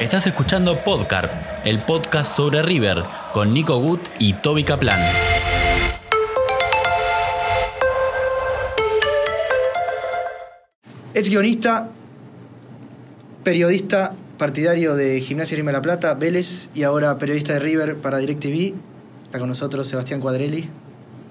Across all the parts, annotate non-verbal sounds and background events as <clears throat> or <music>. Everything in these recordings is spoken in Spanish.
Estás escuchando Podcarp, el podcast sobre River, con Nico Gut y Toby Kaplan. Ex guionista, periodista, partidario de Gimnasia Rima de la Plata, Vélez, y ahora periodista de River para DirecTV. Está con nosotros Sebastián Cuadrelli.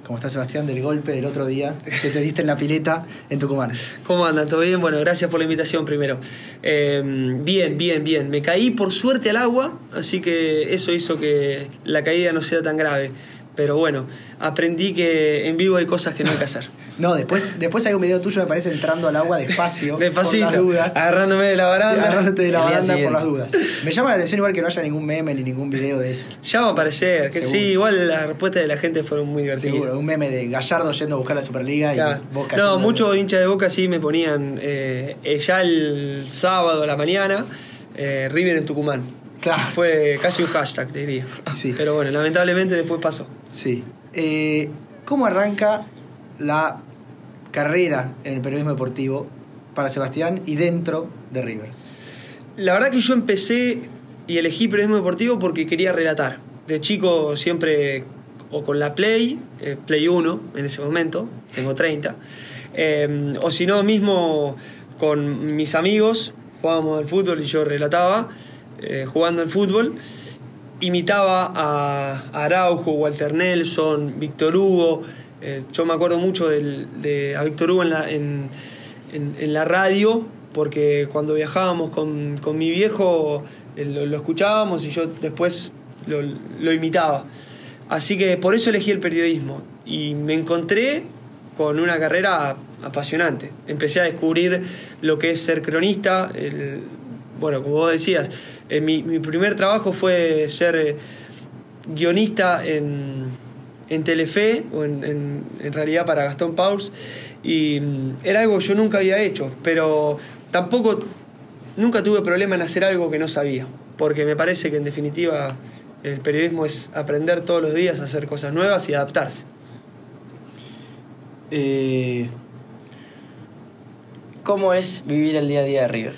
¿Cómo está Sebastián? Del golpe del otro día que te diste en la pileta en Tucumán. ¿Cómo andan? ¿Todo bien? Bueno, gracias por la invitación primero. Eh, bien, bien, bien. Me caí por suerte al agua, así que eso hizo que la caída no sea tan grave. Pero bueno, aprendí que en vivo hay cosas que no hay que hacer. <laughs> No, después, después hay un video tuyo, me parece, entrando al agua despacio. <laughs> Despacito, por las dudas. agarrándome de la baranda. Sí, agarrándote de la baranda por las dudas. Me llama la atención igual que no haya ningún meme ni ningún video de eso. Ya va a aparecer, que Seguro. sí, igual las respuestas de la gente fueron muy divertidas. Seguro, un meme de Gallardo yendo a buscar la Superliga Claro. y vos. No, muchos hinchas de Boca sí me ponían eh, eh, ya el sábado a la mañana eh, River en Tucumán. Claro. Fue casi un hashtag, te diría. Sí. Pero bueno, lamentablemente después pasó. Sí. Eh, ¿Cómo arranca la carrera en el periodismo deportivo para Sebastián y dentro de River? La verdad que yo empecé y elegí periodismo deportivo porque quería relatar. De chico siempre, o con la Play, eh, Play 1 en ese momento, tengo 30, eh, o si no, mismo con mis amigos, jugábamos al fútbol y yo relataba, eh, jugando al fútbol, imitaba a Araujo, Walter Nelson, Víctor Hugo. eh, yo me acuerdo mucho de, a Víctor Hugo en la, radio, porque cuando viajábamos con, con mi viejo eh, lo, escuchábamos y yo después lo, imitaba. Así que por eso elegí el periodismo y me encontré con una carrera apasionante. Empecé a descubrir lo que es ser cronista. Bueno, como vos decías, eh, mi, mi primer trabajo fue ser eh, guionista en, en Telefe, o en, en- realidad para Gastón Paus, y mm, era algo que yo nunca había hecho, pero tampoco, nunca tuve problema en hacer algo que no sabía, porque me parece que en definitiva el periodismo es aprender todos los días a hacer cosas nuevas y adaptarse. Eh, ¿Cómo es vivir el día a día de River?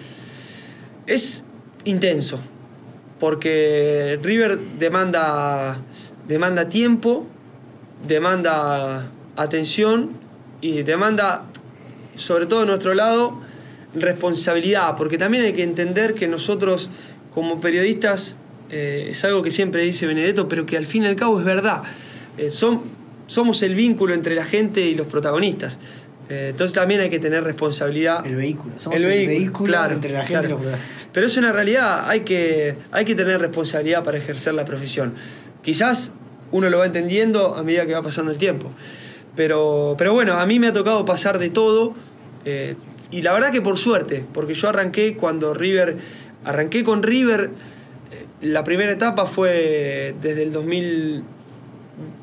Es intenso, porque River demanda, demanda tiempo, demanda atención y demanda, sobre todo de nuestro lado, responsabilidad, porque también hay que entender que nosotros como periodistas, eh, es algo que siempre dice Benedetto, pero que al fin y al cabo es verdad, eh, son, somos el vínculo entre la gente y los protagonistas. Eh, entonces también hay que tener responsabilidad. el vehículo. Somos el, vehículo, claro, entre la gente claro. y los Pero es una realidad, hay que, hay que tener responsabilidad para ejercer la profesión. Quizás uno lo va entendiendo a medida que va pasando el tiempo. Pero, pero bueno, a mí me ha tocado pasar de todo. eh, y la verdad que por suerte, porque yo arranqué cuando River, arranqué con River, eh, la primera etapa fue desde el 2000,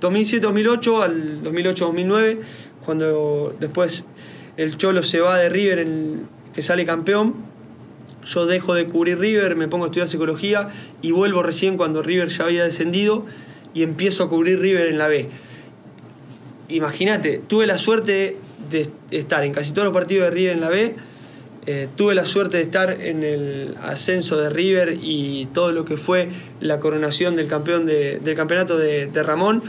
2007-2008 al 2008-2009, cuando después el Cholo se va de River, que sale campeón. Yo dejo de cubrir River, me pongo a estudiar psicología y vuelvo recién cuando River ya había descendido y empiezo a cubrir River en la B. Imagínate, tuve la suerte de estar en casi todos los partidos de River en la B, eh, tuve la suerte de estar en el ascenso de River y todo lo que fue la coronación del campeón de- del campeonato de, de Ramón.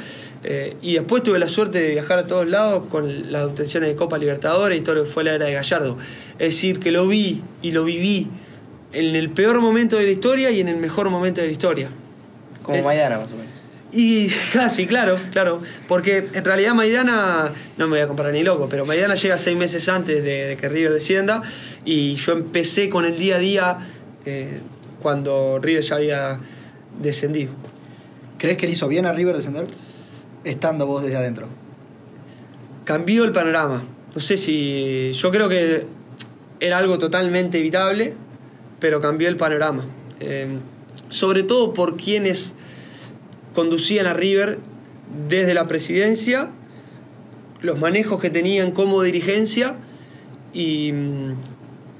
Eh, y después tuve la suerte de viajar a todos lados con las obtenciones de Copa Libertadores y todo lo que fue la era de Gallardo. Es decir, que lo vi y lo viví en el peor momento de la historia y en el mejor momento de la historia. Como Eh, Maidana, más o menos. Y <laughs> casi, claro, claro. Porque en realidad Maidana, no me voy a comparar ni loco, pero Maidana llega seis meses antes de, de que River descienda y yo empecé con el día a día eh, cuando River ya había descendido. ¿Crees que le hizo bien a River descender? Estando vos desde adentro. Cambió el panorama. No sé si. Yo creo que era algo totalmente evitable, pero cambió el panorama. Eh, sobre todo por quienes conducían a River desde la presidencia, los manejos que tenían como dirigencia y mm,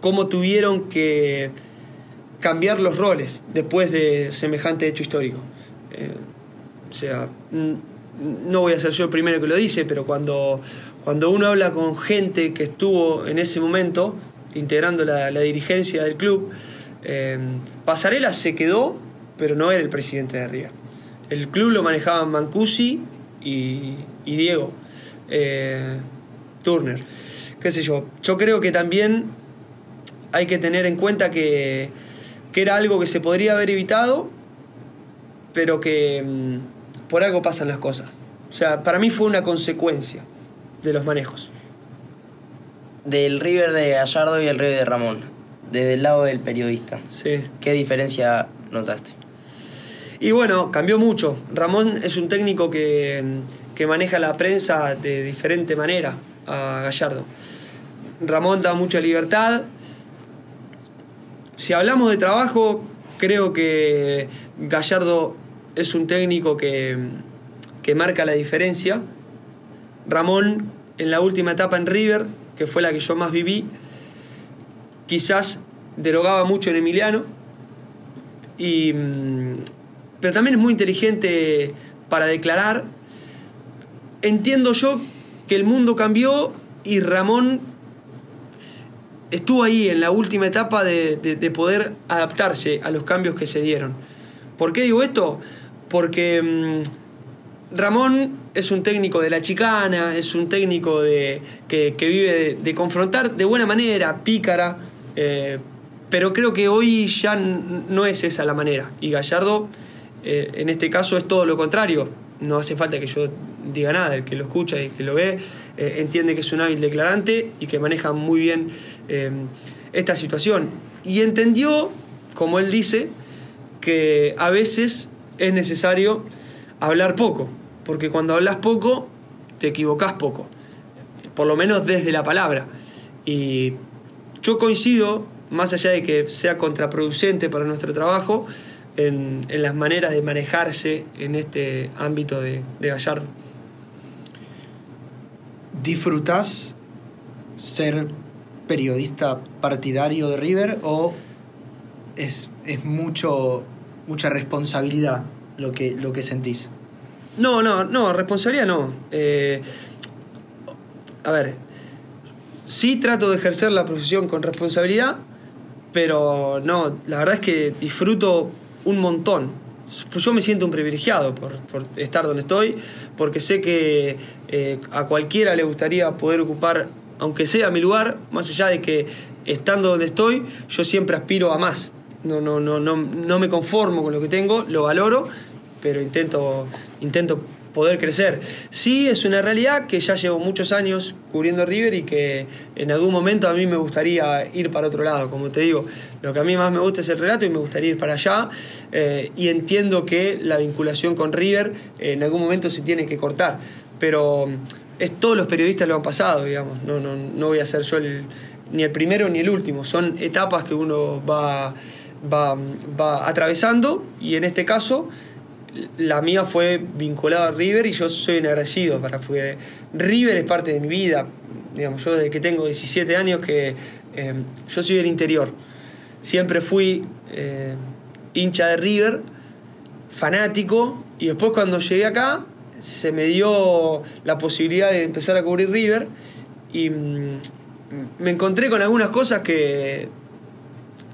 cómo tuvieron que cambiar los roles después de semejante hecho histórico. Eh, o sea, mm, no voy a ser yo el primero que lo dice, pero cuando, cuando uno habla con gente que estuvo en ese momento integrando la, la dirigencia del club, Eh, Pasarela se quedó, pero no era el presidente de River. El club lo manejaban Mancusi y, y Diego eh, Turner. Qué sé yo. Yo creo que también hay que tener en cuenta que, que era algo que se podría haber evitado, pero que mm, por algo pasan las cosas. O sea, para mí fue una consecuencia de los manejos. Del River de Gallardo y el River de Ramón. Desde el lado del periodista. Sí. ¿Qué diferencia notaste? Y bueno, cambió mucho. Ramón es un técnico que, que maneja la prensa de diferente manera a Gallardo. Ramón da mucha libertad. Si hablamos de trabajo, creo que Gallardo es un técnico que, que marca la diferencia. Ramón, en la última etapa en River, que fue la que yo más viví, quizás derogaba mucho en Emiliano. Y, mm, pero también es muy inteligente para declarar. Entiendo yo que el mundo cambió y Ramón estuvo ahí en la última etapa de, de- de poder adaptarse a los cambios que se dieron. ¿Por qué digo esto? Porque mm, Ramón es un técnico de la chicana, es un técnico de, que, vive de, confrontar de buena manera, pícara, eh, pero creo que hoy ya no es esa la manera. Y Gallardo, eh, en este caso, es todo lo contrario. No hace falta que yo diga nada, el que lo escucha y que lo ve eh, entiende que es un hábil declarante y que maneja muy bien esta situación. Y entendió, como él dice, que a veces es necesario hablar poco, porque cuando hablas poco te equivocás poco, por lo menos desde la palabra. Y yo coincido, más allá de que sea contraproducente para nuestro trabajo, en, las maneras de manejarse en este ámbito de, de Gallardo. ¿Disfrutás ser periodista partidario de River o es, es mucho, mucha responsabilidad lo que, lo que sentís? No, no, no, responsabilidad no. Eh, a ver, sí trato de ejercer la profesión con responsabilidad, pero no, la verdad es que disfruto un montón. Yo me siento un privilegiado por, por estar donde estoy, porque sé que eh, a cualquiera le gustaría poder ocupar, aunque sea mi lugar, más allá de que estando donde estoy, yo siempre aspiro a más. No, no, no, no, no me conformo con lo que tengo, lo valoro, pero intento, intento poder crecer. Sí, es una realidad que ya llevo muchos años cubriendo River y que en algún momento a mí me gustaría ir para otro lado. Como te digo, lo que a mí más me gusta es el relato y me gustaría ir para allá. eh, y entiendo que la vinculación con River eh, en algún momento se tiene que cortar. Pero mm, es, todos los periodistas lo han pasado, digamos. No, no, no voy a ser yo el- ni el primero ni el último. Son etapas que uno va, va, va atravesando y en este caso la mía fue vinculada a River y yo soy un para porque River es parte de mi vida. Digamos, yo desde que tengo 17 años que eh, yo soy del interior. Siempre fui eh, hincha de River, fanático, y después cuando llegué acá se me dio la posibilidad de empezar a cubrir River y mm, me encontré con algunas cosas que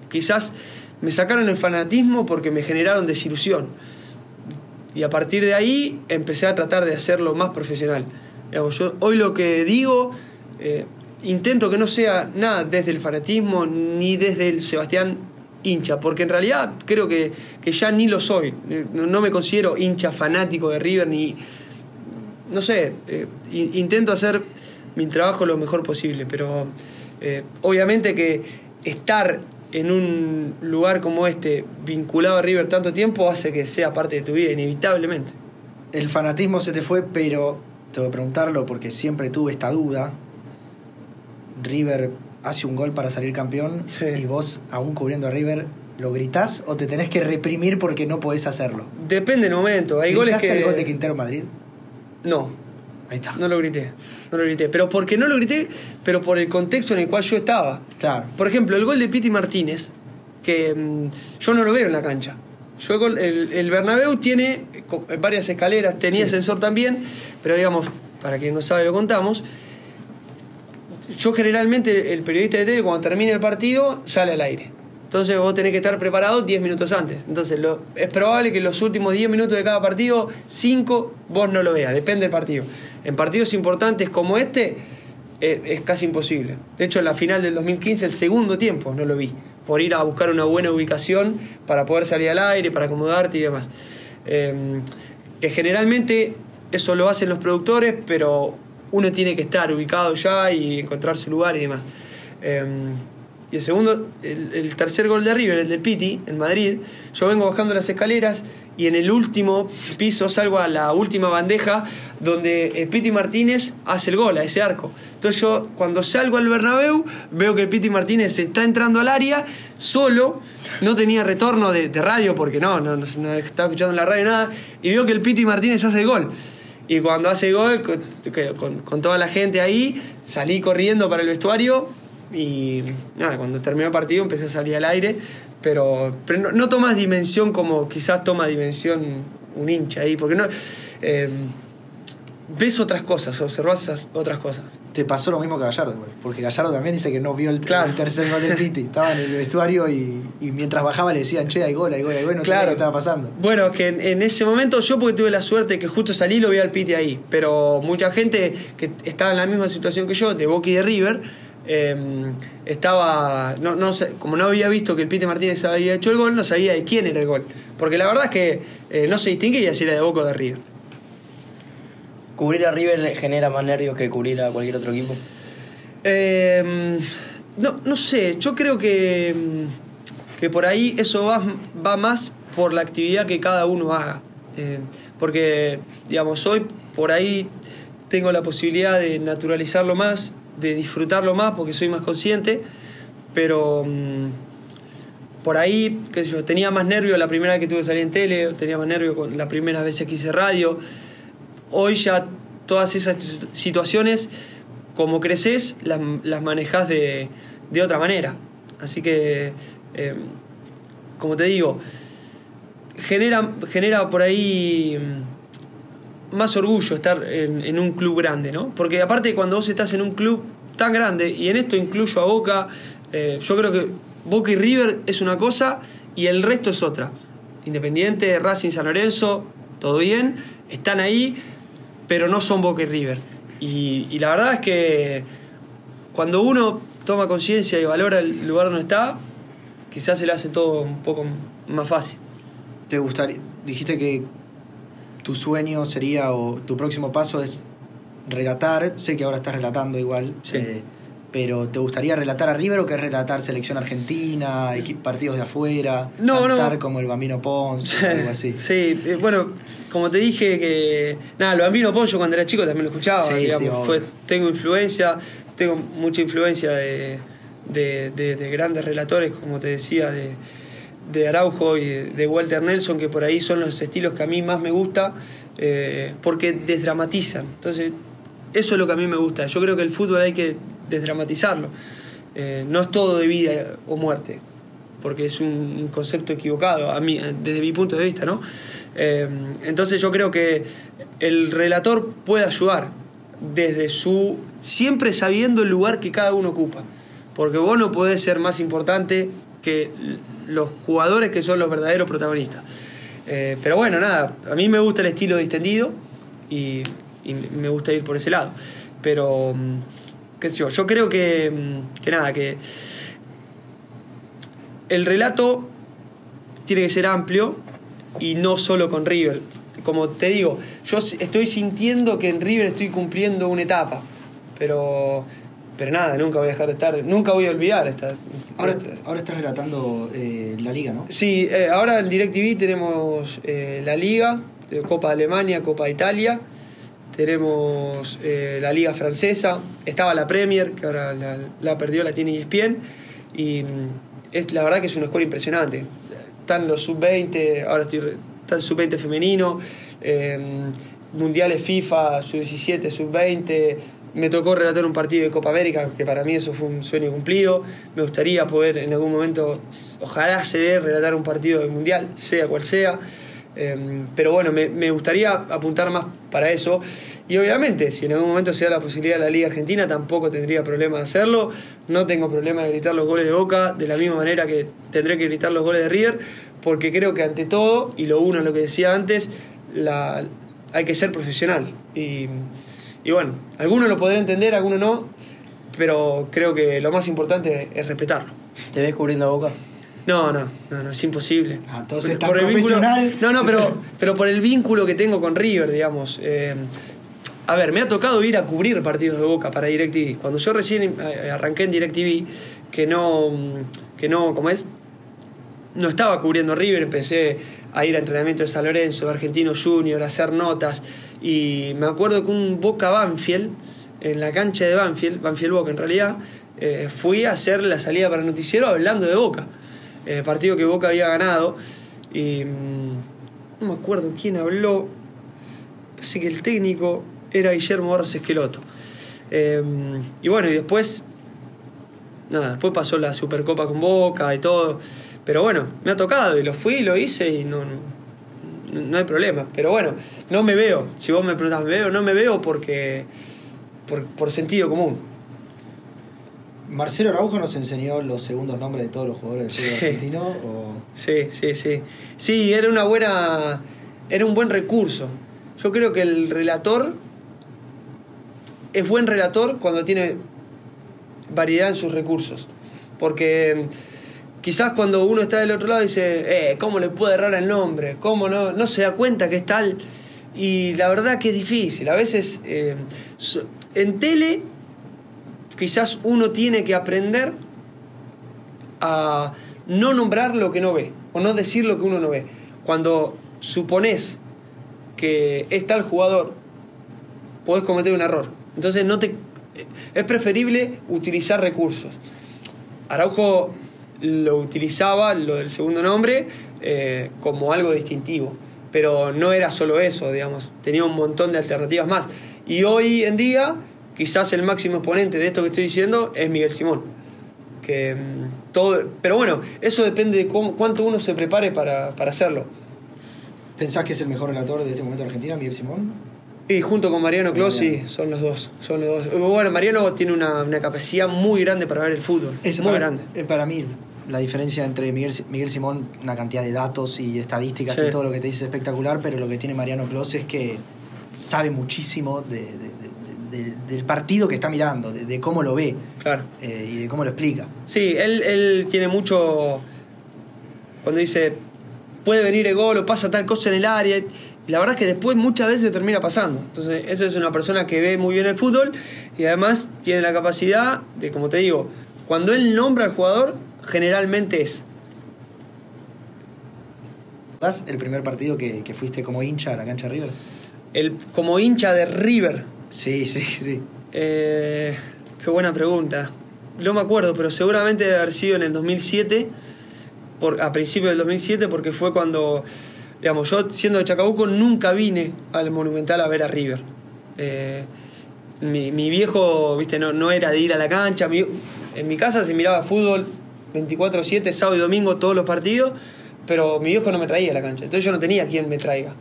quizás me sacaron el fanatismo porque me generaron desilusión. Y a partir de ahí empecé a tratar de hacerlo más profesional. Hoy lo que digo, eh, intento que no sea nada desde el fanatismo ni desde el Sebastián hincha, porque en realidad creo que, que ya ni lo soy. No, me considero hincha fanático de River, ni. No sé, eh, in- intento hacer mi trabajo lo mejor posible, pero eh, obviamente que estar en un lugar como este, vinculado a River tanto tiempo, hace que sea parte de tu vida, inevitablemente. El fanatismo se te fue, pero tengo que preguntarlo porque siempre tuve esta duda. River hace un gol para salir campeón Sí. y vos, aún cubriendo a River, ¿lo gritás o te tenés que reprimir porque no podés hacerlo? Depende del momento. Hay goles ¿Gritaste que. el gol de Quintero Madrid? No, Ahí está. no lo grité. No lo grité. Pero porque no lo grité, pero por el contexto en el cual yo estaba. Claro. Por ejemplo, el gol de Piti Martínez, que mm, yo no lo veo en la cancha. Yo el, el, Bernabéu tiene eh, varias escaleras, tenía Sí. ascensor también, pero digamos, para quien no sabe lo contamos. Yo generalmente, el periodista de tele, cuando termina el partido, sale al aire. Entonces vos tenés que estar preparado 10 minutos antes. Entonces es probable que los últimos 10 minutos de cada partido, 5 vos no lo veas, depende del partido. En partidos importantes como este, eh, es casi imposible. De hecho, en la final del 2015, el segundo tiempo, no lo vi, por ir a buscar una buena ubicación para poder salir al aire, para acomodarte y demás. Eh, que generalmente eso lo hacen los productores, pero uno tiene que estar ubicado ya y encontrar su lugar y demás. Eh, y el segundo, el, el, tercer gol de River, el del Piti, en Madrid, yo vengo bajando las escaleras y en el último piso salgo a la última bandeja donde el Piti Martínez hace el gol, a ese arco. Entonces yo cuando salgo al Bernabéu veo que el Piti Martínez está entrando al área solo, no tenía retorno de, de radio porque no, no, no, no estaba escuchando en la radio nada, y veo que el Piti Martínez hace el gol. Y cuando hace el gol, con, con, con toda la gente ahí, salí corriendo para el vestuario y nada, cuando terminó el partido empecé a salir al aire, pero, pero no, no tomas dimensión como quizás toma dimensión un hincha ahí, porque no eh, ves otras cosas, observas otras cosas. Te pasó lo mismo que Gallardo, porque Gallardo también dice que no vio el, claro. el tercer gol del Piti, estaba en el vestuario y, y, mientras bajaba le decían, che, hay gol, hay gol, hay gol, no claro. sabía qué estaba pasando. Bueno, que en, en, ese momento yo porque tuve la suerte que justo salí lo vi al Piti ahí, pero mucha gente que estaba en la misma situación que yo, de Boca y de River, eh, estaba no, no sé, como no había visto que el Pite Martínez había hecho el gol, no sabía de quién era el gol. Porque la verdad es que eh, no se distingue si era de Boca o de River. ¿Cubrir a River genera más nervios que cubrir a cualquier otro equipo? Eh, no, no sé, yo creo que, que por ahí eso va, va más por la actividad que cada uno haga. Porque, digamos, hoy por ahí tengo la posibilidad de naturalizarlo más, de disfrutarlo más porque soy más consciente, pero mmm, por ahí, qué sé yo, tenía más nervio la primera vez que tuve que salir en tele, tenía más nervio con la primera vez que hice radio. Hoy ya todas esas situaciones, como creces, las, las manejas de, de, otra manera. Así que, eh, como te digo, genera, genera por ahí más orgullo estar en, un club grande, ¿no? Porque aparte cuando vos estás en un club tan grande, y en esto incluyo a Boca, eh, yo creo que Boca y River es una cosa y el resto es otra. Independiente, Racing, San Lorenzo, todo bien, están ahí, pero no son Boca y River. Y, y la verdad es que cuando uno toma conciencia y valora el lugar donde está, quizás se le hace todo un poco más fácil. ¿Te gustaría? Dijiste que tu sueño sería o tu próximo paso es relatar. Sé que ahora estás relatando igual. Sí. Eh, pero ¿te gustaría relatar a River o que relatar selección argentina, partidos de afuera? No, cantar no. como el Bambino Pons Sí, o algo así. sí, eh, bueno, como te dije que. Nada, el Bambino Pons yo cuando era chico también lo escuchaba. Sí, digamos, sí, fue, tengo influencia, tengo mucha influencia de, de, de, de grandes relatores, como te decía, de, de Araujo y de Walter Nelson, que por ahí son los estilos que a mí más me gusta, eh, porque desdramatizan. Entonces, eso es lo que a mí me gusta. Yo creo que el fútbol hay que desdramatizarlo. Eh, no es todo de vida o muerte, porque es un concepto equivocado, a mí, desde mi punto de vista, ¿no? Eh, entonces yo creo que el relator puede ayudar desde su... siempre sabiendo el lugar que cada uno ocupa, porque vos no podés ser más importante que los jugadores que son los verdaderos protagonistas. Eh, pero bueno, nada, a mí me gusta el estilo distendido y, me gusta ir por ese lado. Pero, qué sé yo, yo creo que, que nada, que el relato tiene que ser amplio y no solo con River. Como te digo, yo estoy sintiendo que en River estoy cumpliendo una etapa, pero pero nada, nunca voy a dejar de estar, nunca voy a olvidar esta. Ahora, esta. ahora estás relatando eh, la liga, ¿no? Sí, eh, ahora en DirecTV tenemos eh, la liga, Copa de Alemania, Copa de Italia, tenemos la liga francesa, estaba la Premier, que ahora la, la perdió, la tiene ESPN, y es, la verdad que es una escuela impresionante. Están los sub-20, ahora estoy, está el sub-20 femenino, eh, mundiales FIFA, sub-17, sub-20, me tocó relatar un partido de Copa América, que para mí eso fue un sueño cumplido. Me gustaría poder en algún momento, ojalá se dé, relatar un partido de mundial, sea cual sea. Eh, pero bueno, me, gustaría apuntar más para eso. Y obviamente, si en algún momento se da la posibilidad de la Liga Argentina, tampoco tendría problema de hacerlo. No tengo problema de gritar los goles de Boca, de la misma manera que tendré que gritar los goles de River, porque creo que ante todo, y lo uno es lo que decía antes, hay que ser profesional. Y bueno, algunos lo podrán entender, algunos no, pero creo que lo más importante es respetarlo. ¿Te ves cubriendo Boca? No, no, no, no, es imposible. Ah, entonces Por- tan el vínculo- profesional. no, no, pero, pero por el vínculo que tengo con River, digamos. eh, a ver, me ha tocado ir a cubrir partidos de Boca para DirecTV. Cuando yo recién eh, arranqué en DirecTV, que no, que no, ¿cómo es? No estaba cubriendo River, empecé a ir a entrenamiento de San Lorenzo, de Argentino Junior, a hacer notas. Y me acuerdo que un Boca Banfield, en la cancha de Banfield, Banfield Boca en realidad, eh, fui a hacer la salida para el noticiero hablando de Boca. Eh, partido que Boca había ganado. Y mm, no me acuerdo quién habló. Parece que el técnico era Guillermo Barros Esqueloto. Eh, y bueno, y después. Nada, después pasó la Supercopa con Boca y todo. Pero bueno, me ha tocado y lo fui y lo hice y no, no, no hay problema. Pero bueno, no me veo. Si vos me preguntás, ¿me veo? No me veo porque. por, por sentido común. Marcelo Araujo nos enseñó los segundos nombres de todos los jugadores del fútbol Sí. argentino. <laughs> O... Sí, sí, sí. Sí, era una buena. Era un buen recurso. Yo creo que el relator es buen relator cuando tiene variedad en sus recursos. Porque quizás cuando uno está del otro lado dice, eh, ¿cómo le puede errar el nombre? ¿Cómo no? No se da cuenta que es tal. Y la verdad que es difícil. A veces eh, en tele quizás uno tiene que aprender a no nombrar lo que no ve o no decir lo que uno no ve. Cuando supones que es tal jugador, podés cometer un error. Entonces no te es preferible utilizar recursos. Araujo lo utilizaba, lo del segundo nombre, eh, como algo distintivo. Pero no era solo eso, digamos. Tenía un montón de alternativas más. Y hoy en día, quizás el máximo exponente de esto que estoy diciendo es Miguel Simón. Que, mm, todo, pero bueno, eso depende de cuánto uno se prepare para, para hacerlo. ¿Pensás que es el mejor relator de este momento de Argentina, Miguel Simón? Y junto con Mariano Closi son los dos. Son los dos. Bueno, Mariano tiene una, una capacidad muy grande para ver el fútbol. Es muy para, grande. eh, Para mí, la diferencia entre Miguel, Miguel Simón, una cantidad de datos y estadísticas Sí. y todo lo que te dice es espectacular, pero lo que tiene Mariano Clos es que sabe muchísimo de- de- de- de- del partido que está mirando, de, de cómo lo ve Claro. eh, y de cómo lo explica. Sí, él, él tiene mucho. Cuando dice puede venir el gol o pasa tal cosa en el área. La verdad es que después muchas veces termina pasando. Entonces, eso es una persona que ve muy bien el fútbol y además tiene la capacidad de, como te digo, cuando él nombra al jugador, generalmente es. ¿Das el primer partido que, que fuiste como hincha a la cancha de River? El, como hincha de River. Sí, sí, sí. Eh, qué buena pregunta. No me acuerdo, pero seguramente debe haber sido en el 2007, por, a principios del 2007, porque fue cuando, digamos, yo siendo de Chacabuco nunca vine al Monumental a ver a River. Eh, mi, mi viejo, viste, no, no era de ir a la cancha. en mi casa se miraba fútbol 24-7, sábado y domingo, todos los partidos, pero mi viejo no me traía a la cancha. Entonces yo no tenía quien me traiga.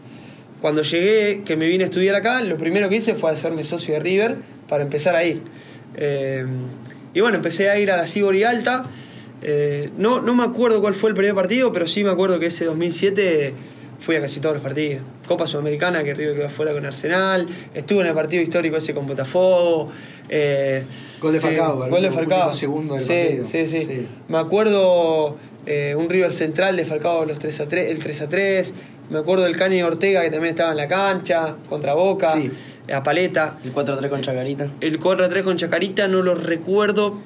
Cuando llegué, que me vine a estudiar acá, lo primero que hice fue hacerme socio de River para empezar a ir. Eh, y bueno, empecé a ir a la Sibori Alta. Eh, no, no me acuerdo cuál fue el primer partido, pero sí me acuerdo que ese 2007 fui a casi todos los partidos. Copa Sudamericana, que River quedó afuera con Arsenal. Estuve en el partido histórico ese con Botafogo. eh, Gol de sí, Falcao, Gol de Falcao. segundo del sí, partido. Sí, sí, Sí. Me acuerdo eh, un River Central de Falcao los 3 a 3, el 3 a 3. Me acuerdo del Cani Ortega que también estaba en la cancha, contra Boca, Sí. a Paleta. El 4-3 con Chacarita. El 4 a 3 con Chacarita no lo recuerdo.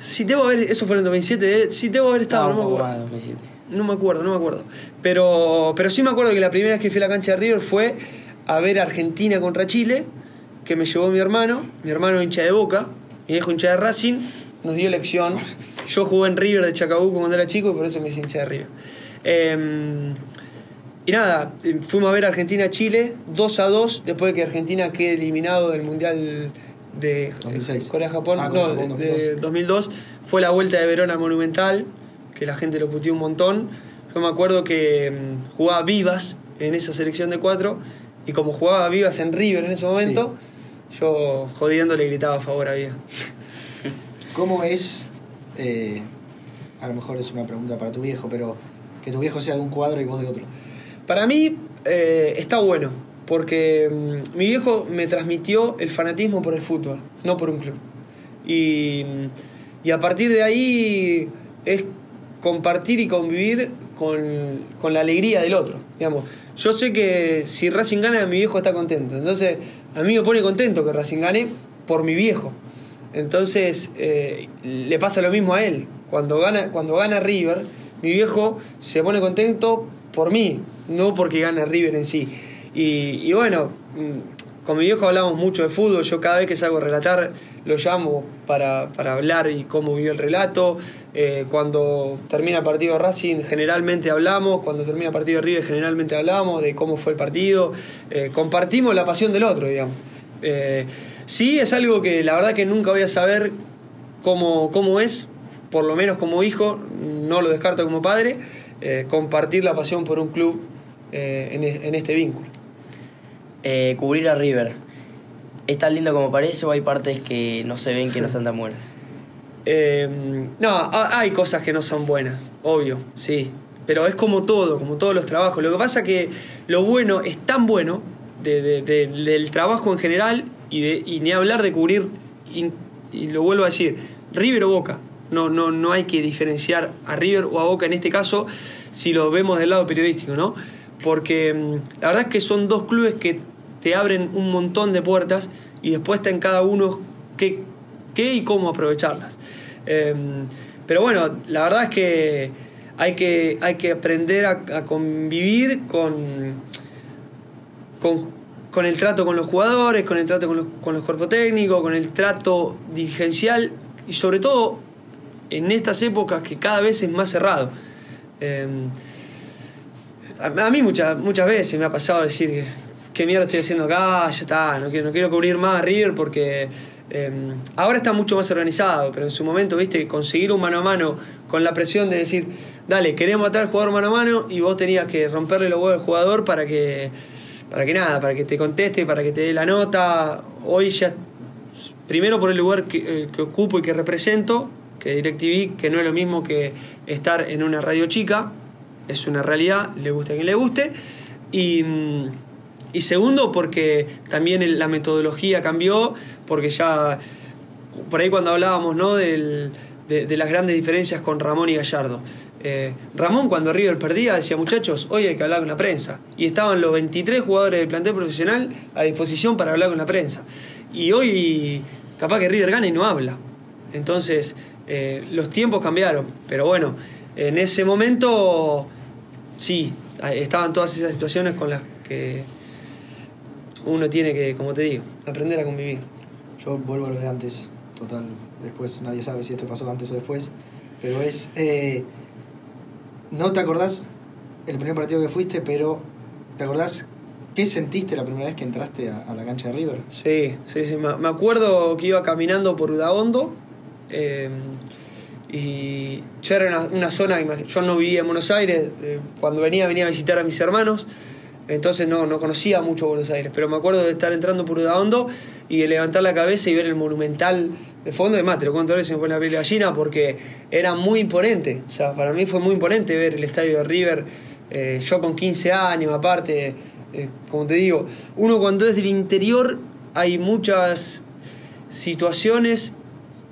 Si debo haber, eso fue en el 2007, si debo haber estado, Estaba no un me poco acuerdo. más, 2007. No me acuerdo, no me acuerdo. Pero, pero sí me acuerdo que la primera vez que fui a la cancha de River fue a ver Argentina contra Chile, que me llevó mi hermano, mi hermano hincha de Boca, mi viejo hincha de Racing, nos dio lección. Yo jugué en River de Chacabuco cuando era chico y por eso me hice hincha de River. Eh, y nada, eh, fuimos a ver Argentina-Chile 2 a 2, después de que Argentina quede eliminado del Mundial de 2006. Corea-Japón, Ah, no, de 2002. 2002. Fue la vuelta de Verona Monumental, que la gente lo puteó un montón. Yo me acuerdo que mm, jugaba Vivas en esa selección de cuatro y como jugaba Vivas en River en ese momento, yo jodiendo le gritaba a favor a Vivas. <laughs> ¿Cómo es, eh, a lo mejor es una pregunta para tu viejo, pero que tu viejo sea de un cuadro y vos de otro? Para mí eh, está bueno, porque mm, mi viejo me transmitió el fanatismo por el fútbol, no por un club. Y, mm, y a partir de ahí es compartir y convivir con, con la alegría del otro. Digamos. Yo sé que si Racing gana, mi viejo está contento. Entonces, a mí me pone contento que Racing gane por mi viejo. Entonces, eh, le pasa lo mismo a él. Cuando gana, cuando gana River, mi viejo se pone contento por mí, no porque gane River en sí. Y, y bueno, mm, con mi viejo hablamos mucho de fútbol, yo cada vez que salgo a relatar lo llamo para, para hablar y cómo vivió el relato. Eh, cuando termina el partido Racing generalmente hablamos, cuando termina el partido de River generalmente hablamos de cómo fue el partido, Eh, compartimos la pasión del otro, digamos. Eh, sí, es algo que la verdad que nunca voy a saber cómo, cómo es, por lo menos como hijo, no lo descarto como padre, compartir la pasión por un club e- en este vínculo. Eh, cubrir a River. ¿Es tan lindo como parece o hay partes que no se ven que no están tan buenas? Eh, no, ha- hay cosas que no son buenas, obvio, sí. Pero es como todo, como todos los trabajos. Lo que pasa que lo bueno es tan bueno de- de- de- del trabajo en general y, de, y ni hablar de cubrir, y, y lo vuelvo a decir, River o Boca. No, no, no hay que diferenciar a River o a Boca en este caso si lo vemos del lado periodístico, ¿no? Porque mm, la verdad es que son dos clubes que te abren un montón de puertas y después está en cada uno qué, qué y cómo aprovecharlas. Eh, pero bueno, la verdad es que hay que, hay que aprender a, convivir con, con, el trato con los jugadores, con el trato con los, con los cuerpos técnicos, con el trato dirigencial y sobre todo en estas épocas que cada vez es más cerrado. A, a mí muchas, muchas veces me ha pasado decir que qué mierda estoy haciendo acá, ya está, no quiero, no quiero cubrir más a River porque eh, ahora está mucho más organizado, pero en su momento, viste, conseguir un mano a mano con la presión de decir, dale, queremos matar al jugador mano a mano y vos tenías que romperle los huevos al jugador para que, para que nada, para que te conteste, para que te dé la nota. Hoy ya, primero por el lugar que, eh, que ocupo y que represento, que DirecTV, que no es lo mismo que estar en una radio chica, es una realidad, le guste a quien le guste. Y, mm, y segundo, porque también la metodología cambió, porque ya, por ahí cuando hablábamos ¿no? Del- de, de las grandes diferencias con Ramón y Gallardo. Eh, Ramón cuando River perdía decía, muchachos, hoy hay que hablar con la prensa. Y estaban los 23 jugadores del plantel profesional a disposición para hablar con la prensa. Y hoy capaz que River gana y no habla. Entonces, eh, los tiempos cambiaron. Pero bueno, en ese momento, sí, estaban todas esas situaciones con las que uno tiene que, como te digo, aprender a convivir. Yo vuelvo a lo de antes, total. Después nadie sabe si esto pasó antes o después. Pero es. eh, no te acordás el primer partido que fuiste, pero ¿te acordás qué sentiste la primera vez que entraste a, a la cancha de River? Sí, sí, sí. Me acuerdo que iba caminando por Udaondo eh, y ya era una, una zona, yo no vivía en Buenos Aires, eh, cuando venía venía a visitar a mis hermanos, entonces no, no conocía mucho Buenos Aires, pero me acuerdo de estar entrando por Udaondo y de levantar la cabeza y ver el monumental de fondo, además te lo cuento ahora se me pone la piel gallina porque era muy imponente, o sea, para mí fue muy imponente ver el estadio de River, eh, yo con 15 años aparte, eh, como te digo, uno cuando es del interior hay muchas situaciones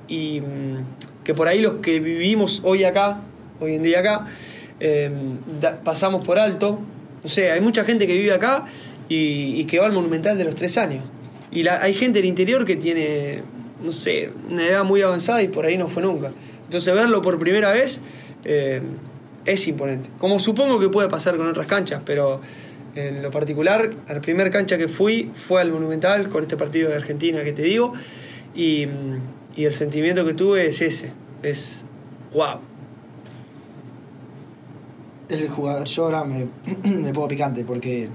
y mm, que por ahí los que vivimos hoy acá, hoy en día acá, eh, pasamos por alto. No sé, hay mucha gente que vive acá y, que va al Monumental de los tres años. Y la- hay gente del interior que tiene, no sé, una edad muy avanzada y por ahí no fue nunca. Entonces verlo por primera vez eh, es imponente. Como supongo que puede pasar con otras canchas, pero en lo particular, la primera cancha que fui fue al Monumental con este partido de Argentina que te digo. Y, y el sentimiento que tuve es ese. Es wow. El jugador, yo ahora me, <clears throat> me pongo picante porque,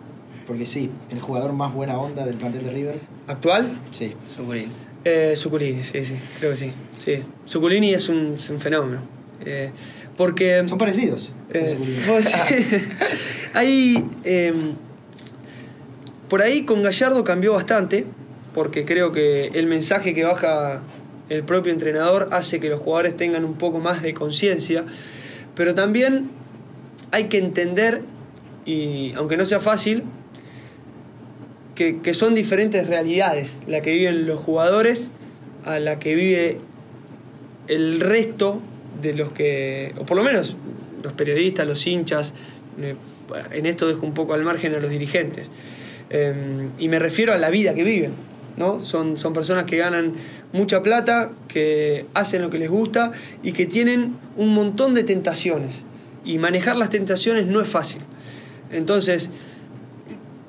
porque sí, el jugador más buena onda del plantel de River, ¿Actual? sí. Sucurín. Eh, Suculini, sí, sí, creo que sí. sí. Suculini es un, es un fenómeno. Eh, porque. Son parecidos. Eh, vos <laughs> ahí, eh, por ahí con Gallardo cambió bastante, porque creo que el mensaje que baja el propio entrenador hace que los jugadores tengan un poco más de conciencia, pero también hay que entender, y aunque no sea fácil, que, son diferentes realidades la que viven los jugadores a la que vive el resto de los que, o por lo menos los periodistas, los hinchas, eh, en esto dejo un poco al margen a los dirigentes. Eh, y me refiero a la vida que viven, ¿no? Son, son personas que ganan mucha plata, que hacen lo que les gusta y que tienen un montón de tentaciones. Y manejar las tentaciones no es fácil. Entonces,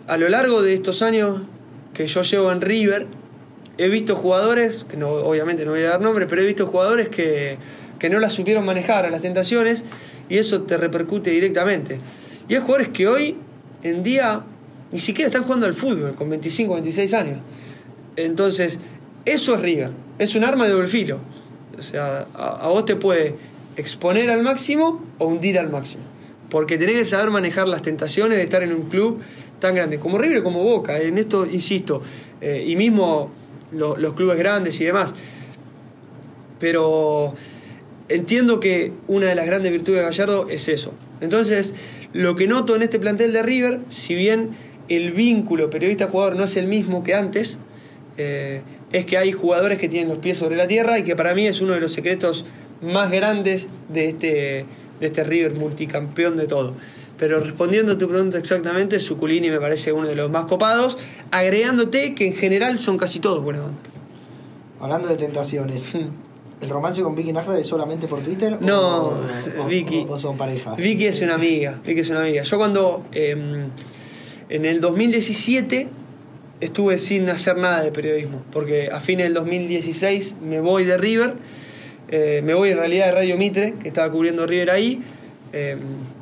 a lo largo de estos años que yo llevo en River, he visto jugadores, que no, obviamente no voy a dar nombre, pero he visto jugadores que, que no las supieron manejar a las tentaciones y eso te repercute directamente. Y hay jugadores que hoy en día ni siquiera están jugando al fútbol con 25, 26 años. Entonces, eso es River, es un arma de doble filo. O sea, a, a vos te puede exponer al máximo o hundir al máximo. Porque tenés que saber manejar las tentaciones de estar en un club tan grande como River como Boca. En esto insisto, eh, y mismo lo- los clubes grandes y demás. Pero entiendo que una de las grandes virtudes de Gallardo es eso. Entonces, lo que noto en este plantel de River, si bien el vínculo periodista-jugador no es el mismo que antes, eh, es que hay jugadores que tienen los pies sobre la tierra y que para mí es uno de los secretos más grandes de este, de este River multicampeón de todo. Pero respondiendo a tu pregunta exactamente, Suculini me parece uno de los más copados, agregándote que en general son casi todos buena onda. Hablando de tentaciones, ¿el romance con Vicky Nájera es solamente por Twitter? No, o- o- Vicky. O, son pareja? Vicky es una amiga, Vicky es una amiga. Yo cuando eh, en el 2017 estuve sin hacer nada de periodismo, porque a fines del 2016 me voy de River, eh, me voy en realidad de Radio Mitre, que estaba cubriendo River ahí. eh,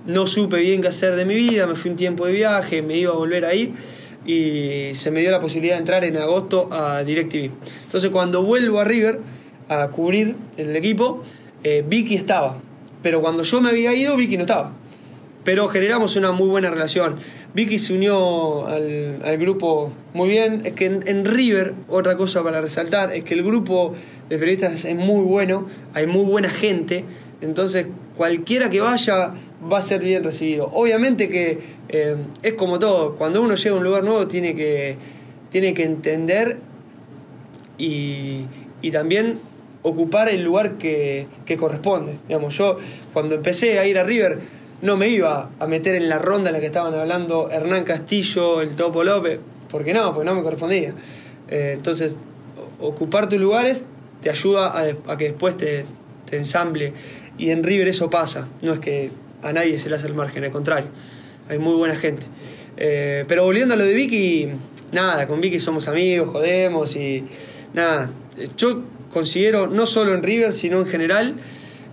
no supe bien qué hacer de mi vida, me fui un tiempo de viaje, me iba a volver a ir y se me dio la posibilidad de entrar en agosto a DirecTV. Entonces cuando vuelvo a River a cubrir el equipo, eh, Vicky estaba, pero cuando yo me había ido, Vicky no estaba. Pero generamos una muy buena relación. Vicky se unió al, al grupo muy bien. Es que en, River, otra cosa para resaltar, es que el grupo de periodistas es muy bueno, hay muy buena gente. Entonces, cualquiera que vaya va a ser bien recibido. Obviamente que eh, es como todo, cuando uno llega a un lugar nuevo tiene que, tiene que entender y, y también ocupar el lugar que, que corresponde. Digamos, yo cuando empecé a ir a River no me iba a meter en la ronda en la que estaban hablando Hernán Castillo, el Topo López, porque no, porque no me correspondía. Eh, entonces, ocupar tus lugares te ayuda a, a que después te, te ensamble. Y en River eso pasa, no es que a nadie se le hace el margen, al contrario, hay muy buena gente. Eh, pero volviendo a lo de Vicky, nada, con Vicky somos amigos, jodemos y nada. Yo considero, no solo en River, sino en general,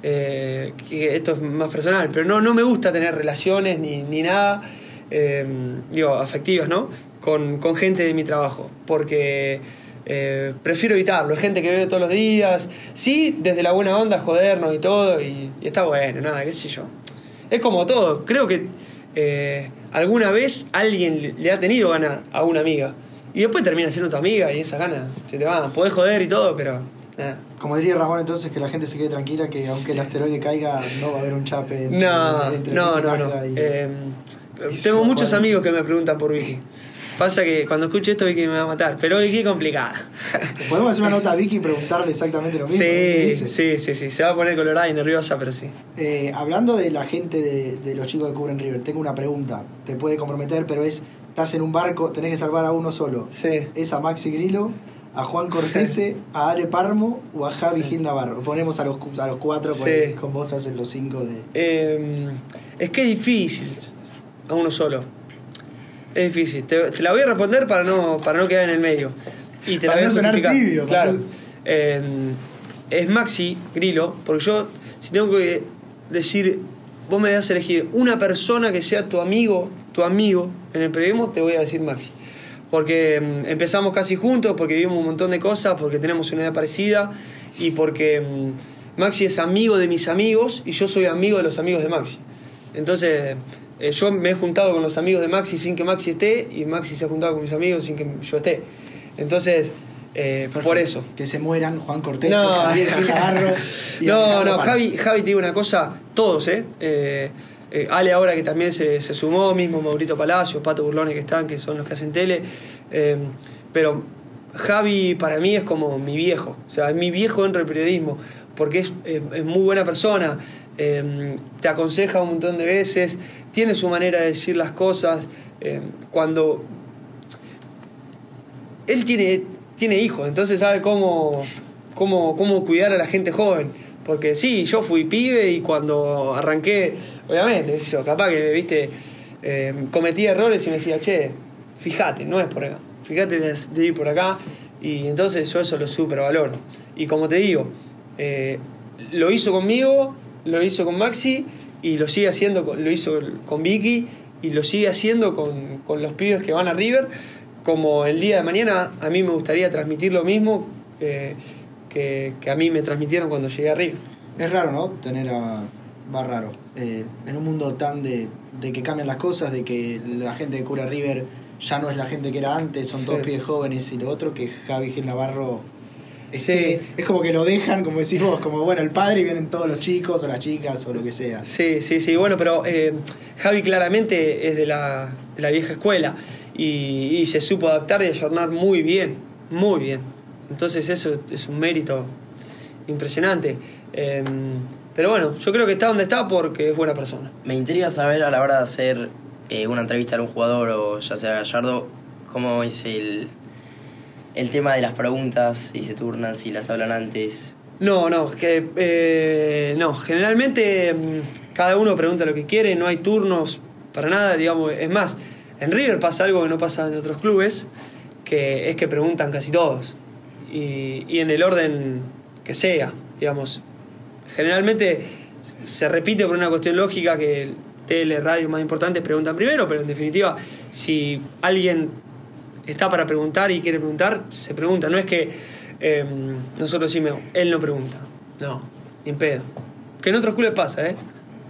eh, esto es más personal, pero no, no me gusta tener relaciones ni, ni nada, eh, digo, afectivas, ¿no? Con, con gente de mi trabajo, porque eh, prefiero evitarlo. Hay gente que veo todos los días, sí, desde la buena onda, jodernos y todo, y, está bueno, nada, qué sé yo. Es como todo, creo que alguna vez alguien le ha tenido ganas a una amiga, y después termina siendo tu amiga y esas ganas se te van. Podés joder y todo, pero Como diría Ramón, entonces que la gente se quede tranquila que aunque el asteroide caiga, no va a haber un chape entre, No, entre no, no, no. Y- Eh, y tengo muchos Juan. amigos que me preguntan por Vicky. Pasa que cuando escucho esto Vicky me va a matar, pero Vicky complicada. Podemos hacer una nota a Vicky y preguntarle exactamente lo mismo. Sí, sí, sí, sí. Se va a poner colorada y nerviosa, pero sí. Eh, hablando de la gente de, de los chicos que cubren River, tengo una pregunta. Te puede comprometer, pero es: estás en un barco, tenés que salvar a uno solo. Sí. ¿Es a Maxi Grillo, a Juan Cortese, a Ale Parmo o a Javi Gil Navarro? Ponemos a los, a los cuatro, porque Sí. con vos hacen los cinco de. Eh, es que es difícil a uno solo. Es difícil. Te, te la voy a responder para no, para no quedar en el medio. Y te la Para voy a no sonar justificar. tibio, Claro. Eh, es Maxi Grillo, porque yo, si tengo que decir, vos me das a elegir una persona que sea tu amigo, tu amigo en el periodismo, te voy a decir Maxi. Porque mm, empezamos casi juntos, porque vivimos un montón de cosas, porque tenemos una edad parecida y porque mm, Maxi es amigo de mis amigos y yo soy amigo de los amigos de Maxi. Entonces, eh, yo me he juntado con los amigos de Maxi sin que Maxi esté y Maxi se ha juntado con mis amigos sin que yo esté. Entonces, eh, por eso. Que se mueran Juan Cortés, No, Javier Navarro <laughs> y no, no. Javi, Javi te digo una cosa, todos, ¿eh? Eh, eh, Ale ahora que también se, sumó, mismo Maurito Palacios, Pato Burlones que están, que son los que hacen tele. eh, pero Javi para mí es como mi viejo, o sea, es mi viejo dentro del periodismo, porque es, es muy buena persona, eh, te aconseja un montón de veces, tiene su manera de decir las cosas. cuando él tiene, tiene hijos, entonces sabe cómo, cómo, cómo cuidar a la gente joven. Porque sí, yo fui pibe y cuando arranqué, obviamente, yo, capaz que, viste, eh, cometí errores y me decía, che, fíjate, no es por acá, fíjate de, ir por acá. Y entonces yo eso lo super valoro. Y como te digo, eh, lo hizo conmigo, lo hizo con Maxi y lo sigue haciendo, lo hizo con Vicky y lo sigue haciendo con, con los pibes que van a River. Como el día de mañana a mí me gustaría transmitir lo mismo eh, que, que a mí me transmitieron cuando llegué a River. Es raro, ¿no? Tener a. Va raro. Eh, en un mundo tan de, de que cambian las cosas, de que la gente de Cura River ya no es la gente que era antes, son todos Sí. pibes jóvenes y lo otro, que Javi Gil Navarro. esté- Sí. Es como que lo dejan, como decís vos, como bueno, el padre y vienen todos los chicos o las chicas o lo que sea. Sí, sí, sí. Bueno, pero eh, Javi claramente es de la, de la vieja escuela y, y se supo adaptar y ayornar muy bien, muy bien. Entonces eso es un mérito impresionante. Eh, pero bueno, yo creo que está donde está porque es buena persona. Me intriga saber a la hora de hacer eh, una entrevista a un jugador o ya sea Gallardo, cómo es el, el tema de las preguntas, si se turnan, si las hablan antes. No, no, que, eh, no, generalmente mm, cada uno pregunta lo que quiere, no hay turnos para nada, digamos, es más, en River pasa algo que no pasa en otros clubes, que es que preguntan casi todos, y, y en el orden que sea, digamos, generalmente se repite por una cuestión lógica que el tele, radio más importante preguntan primero, pero en definitiva, si alguien está para preguntar y quiere preguntar, se pregunta. No es que eh, nosotros decimos, él no pregunta. No, ni en pedo. Que en otros clubes pasa, ¿eh?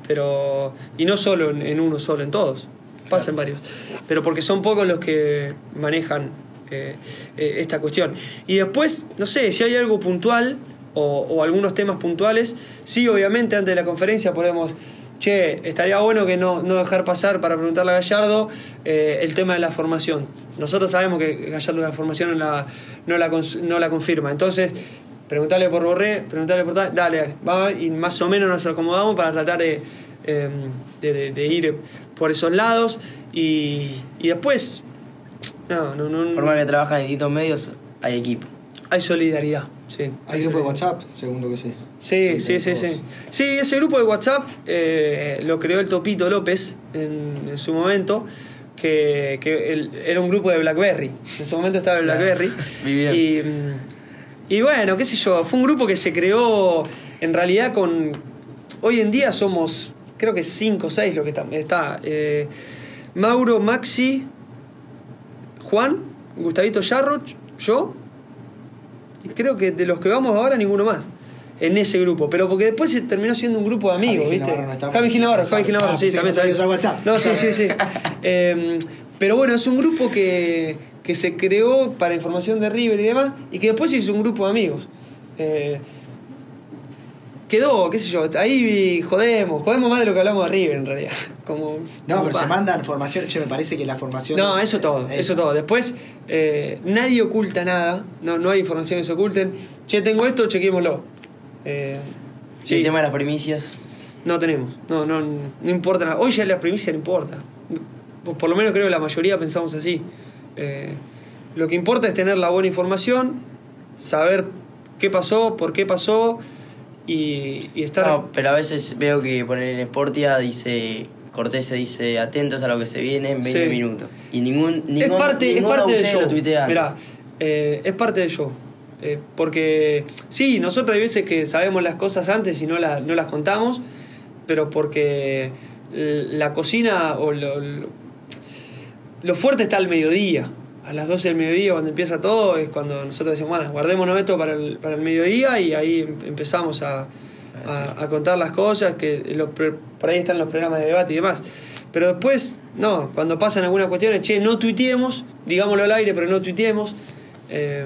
Pero, y no solo en, en uno solo, en todos. Pasa en varios. Pero porque son pocos los que manejan eh, esta cuestión. Y después, no sé, si hay algo puntual o, algunos temas puntuales, sí, obviamente, antes de la conferencia podemos che, estaría bueno que no, no dejar pasar para preguntarle a Gallardo eh, el tema de la formación. Nosotros sabemos que Gallardo la formación no la, no la, confirma. Entonces, preguntarle por Borré, preguntarle por tal, dale, va, y más o menos nos acomodamos para tratar de, eh, de, de- de ir por esos lados. Y, y después, no, no, no, Por más que trabajan en distintos medios, hay equipo. hay solidaridad. Sí, Hay grupo de WhatsApp, según lo que sé. Sí, sí, sí, sí. Sí, ese grupo de WhatsApp eh, lo creó el Topito López en, en su momento, que, era un grupo de Blackberry. En ese momento estaba el. Blackberry. <laughs> Muy bien. Y, y bueno, qué sé yo, fue un grupo que se creó en realidad con... Hoy en día somos, creo que cinco o seis lo que está. está eh, Mauro, Maxi, Juan, Gustavito Yarro, yo, y creo que de los que vamos ahora ninguno más en ese grupo, pero porque después se terminó siendo un grupo de amigos, Javi ¿viste? No está- Javi Gil Navarro, Javi Ah, sí, pensé también no WhatsApp. Sí, sí, sí. <laughs> Eh, pero bueno, es un grupo que, que se creó para información de River y demás, y que después hizo un grupo de amigos. Eh, quedó, qué sé yo, ahí jodemos, jodemos más de lo que hablamos de River en realidad. <laughs> Como, No, como pero se pasa. mandan formación. Che, me parece que la formación. No, eso todo, eso todo. Después, eh, nadie oculta nada, no, no hay información que se oculten. Che, tengo esto, chequémoslo. Eh, sí, el tema de las primicias, no tenemos, no, no, no importa nada. Hoy ya la primicia no importa. Por, por lo menos creo que la mayoría pensamos así. Eh, lo que importa es tener la buena información, saber qué pasó, por qué pasó y, y estar... No, pero a veces veo que poner en Sportia dice, Cortés se dice atentos a lo que se viene en 20 Sí. minutos. Y ningún, ningún es parte, es parte de del show. Mirá, eh, es parte del show. Eh, porque sí, nosotros hay veces que sabemos las cosas antes y no, la- no las contamos, pero porque eh, la cocina o lo, lo, lo fuerte está al mediodía. A las 12 del mediodía, cuando empieza todo, es cuando nosotros decimos, bueno, guardémonos esto para el, para el mediodía y ahí em- empezamos a, a, a contar las cosas, que lo- por ahí están los programas de debate y demás. Pero después, no, cuando pasan algunas cuestiones, che, no tuiteemos, digámoslo al aire, pero no tuiteemos. Eh,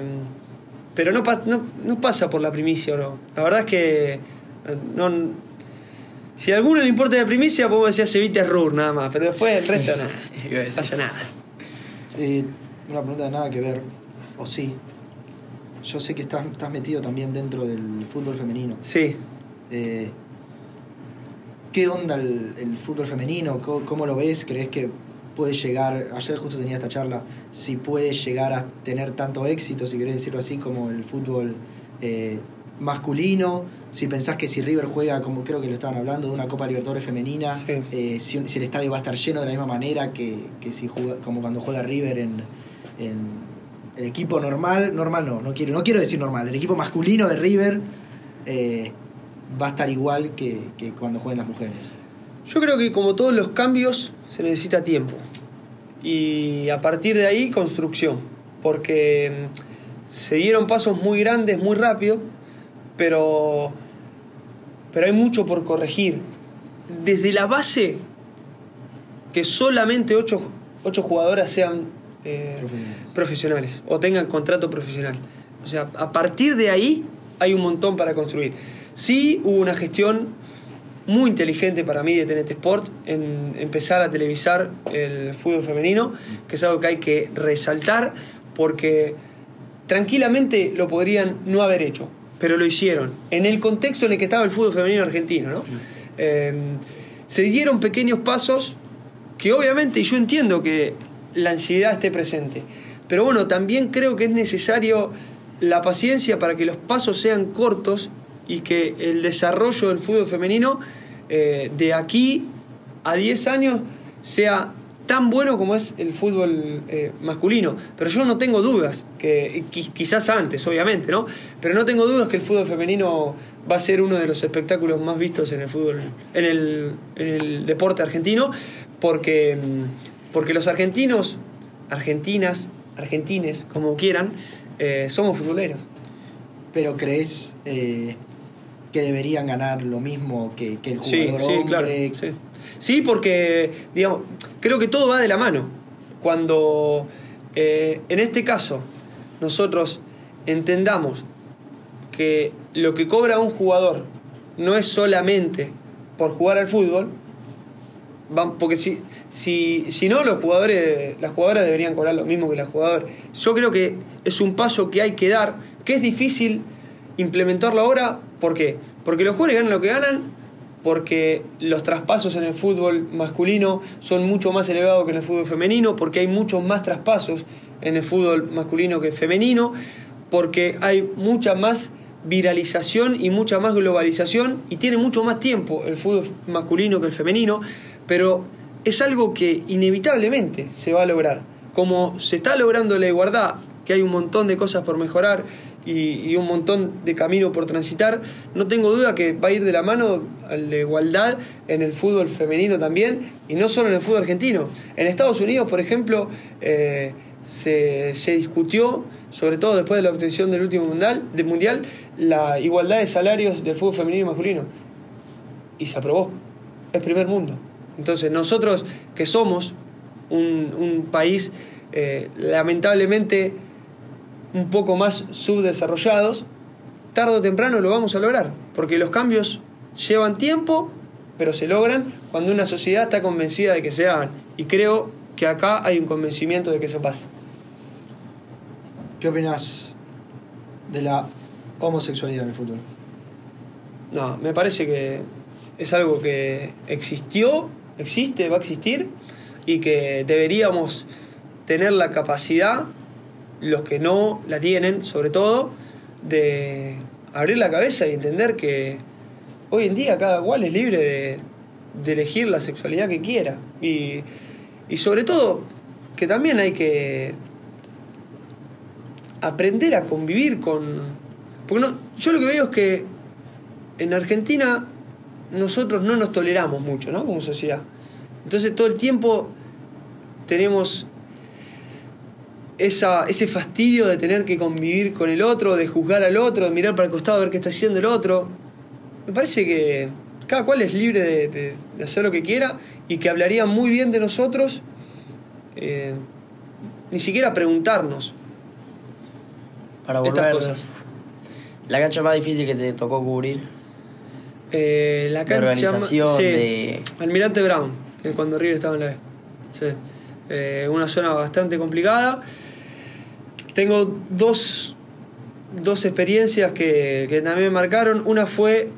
pero no, no, no pasa por la primicia, ¿no? La verdad es que eh, no, si a alguno le importa la primicia, podemos decir Cevita es Rur nada más, pero después el resto no, <laughs> no pasa nada. Eh, una pregunta de nada que ver, o sí. Yo sé que estás, estás metido también dentro del fútbol femenino. Sí, Eh, ¿Qué onda el, el fútbol femenino? ¿Cómo, cómo lo ves? ¿Crees que puede llegar, ayer justo tenía esta charla, si puede llegar a tener tanto éxito, si querés decirlo así, como el fútbol eh, masculino? Si pensás que si River juega, como creo que lo estaban hablando, de una Copa Libertadores femenina, Sí. eh, si, si el estadio va a estar lleno de la misma manera que, que si juega, como cuando juega River en, en el equipo normal, normal no, no quiero, no quiero decir normal, el equipo masculino de River eh, va a estar igual que, cuando jueguen las mujeres. Yo creo que como todos los cambios se necesita tiempo. Y a partir de ahí construcción. Porque mm, se dieron pasos muy grandes, muy rápido, pero, pero hay mucho por corregir. Desde la base, que solamente ocho, ocho jugadoras sean eh, Profesionales. profesionales o tengan contrato profesional. O sea, a partir de ahí hay un montón para construir. Sí hubo una gestión muy inteligente para mí de TNT Sport en empezar a televisar el fútbol femenino, que es algo que hay que resaltar porque tranquilamente lo podrían no haber hecho, pero lo hicieron en el contexto en el que estaba el fútbol femenino argentino. ¿no? Eh, se dieron pequeños pasos que obviamente, y yo entiendo que la ansiedad esté presente, pero bueno, también creo que es necesario la paciencia para que los pasos sean cortos y que el desarrollo del fútbol femenino eh, de aquí a 10 años sea tan bueno como es el fútbol eh, masculino. Pero yo no tengo dudas, que qui- quizás antes, obviamente, ¿no? Pero no tengo dudas que el fútbol femenino va a ser uno de los espectáculos más vistos en el fútbol, en el deporte argentino, porque, mm, porque los argentinos, argentinas, argentines, como quieran, eh, somos futboleros. Pero crees eh, que deberían ganar lo mismo que, que el Sí, jugador sí, hombre? claro. Sí. Sí, porque, digamos, creo que todo va de la mano. Cuando, eh, en este caso, nosotros entendamos que lo que cobra un jugador no es solamente por jugar al fútbol, van- porque si, si, si no, los jugadores, las jugadoras deberían cobrar lo mismo que las jugadoras. Yo creo que es un paso que hay que dar, que es difícil implementarlo ahora. ¿Por qué? Porque los jugadores ganan lo que ganan, porque los traspasos en el fútbol masculino son mucho más elevados que en el fútbol femenino, porque hay muchos más traspasos en el fútbol masculino que femenino, porque hay mucha más viralización y mucha más globalización y tiene mucho más tiempo el fútbol masculino que el femenino, pero es algo que inevitablemente se va a lograr. Como se está logrando la igualdad, que hay un montón de cosas por mejorar y, un montón de camino por transitar, no tengo duda que va a ir de la mano la igualdad en el fútbol femenino también y no solo en el fútbol argentino. En Estados Unidos, por ejemplo, eh, se, se discutió, sobre todo después de la obtención del último mundial, del mundial, la igualdad de salarios del fútbol femenino y masculino. Y se aprobó. Es primer mundo. Entonces nosotros que somos un, un país eh, lamentablemente un poco más subdesarrollados, tarde o temprano lo vamos a lograr, porque los cambios llevan tiempo, pero se logran cuando una sociedad está convencida de que se hagan. Y creo que acá hay un convencimiento de que eso pasa. ¿Qué opinas de la homosexualidad en el fútbol? No, me parece que es algo que existió, existe, va a existir y que deberíamos tener la capacidad, los que no la tienen sobre todo, de abrir la cabeza y entender que hoy en día cada cual es libre de, elegir la sexualidad que quiera. Y, y sobre todo que también hay que aprender a convivir con... Porque no, yo lo que veo es que en Argentina nosotros no nos toleramos mucho, ¿no? Como sociedad. Entonces todo el tiempo tenemos esa, ese fastidio de tener que convivir con el otro, de juzgar al otro, de mirar para el costado a ver qué está haciendo el otro. me parece que cada cual es libre de, de- de hacer lo que quiera y que hablaría muy bien de nosotros, eh, ni siquiera preguntarnos Para estas volver, cosas. la cancha más difícil que te tocó cubrir. Eh, la De cancha organización, sí, de- Almirante Brown, que cuando River estaba en la B. Sí. Eh, una zona bastante complicada. Tengo dos, dos experiencias que, que también me marcaron. Una fue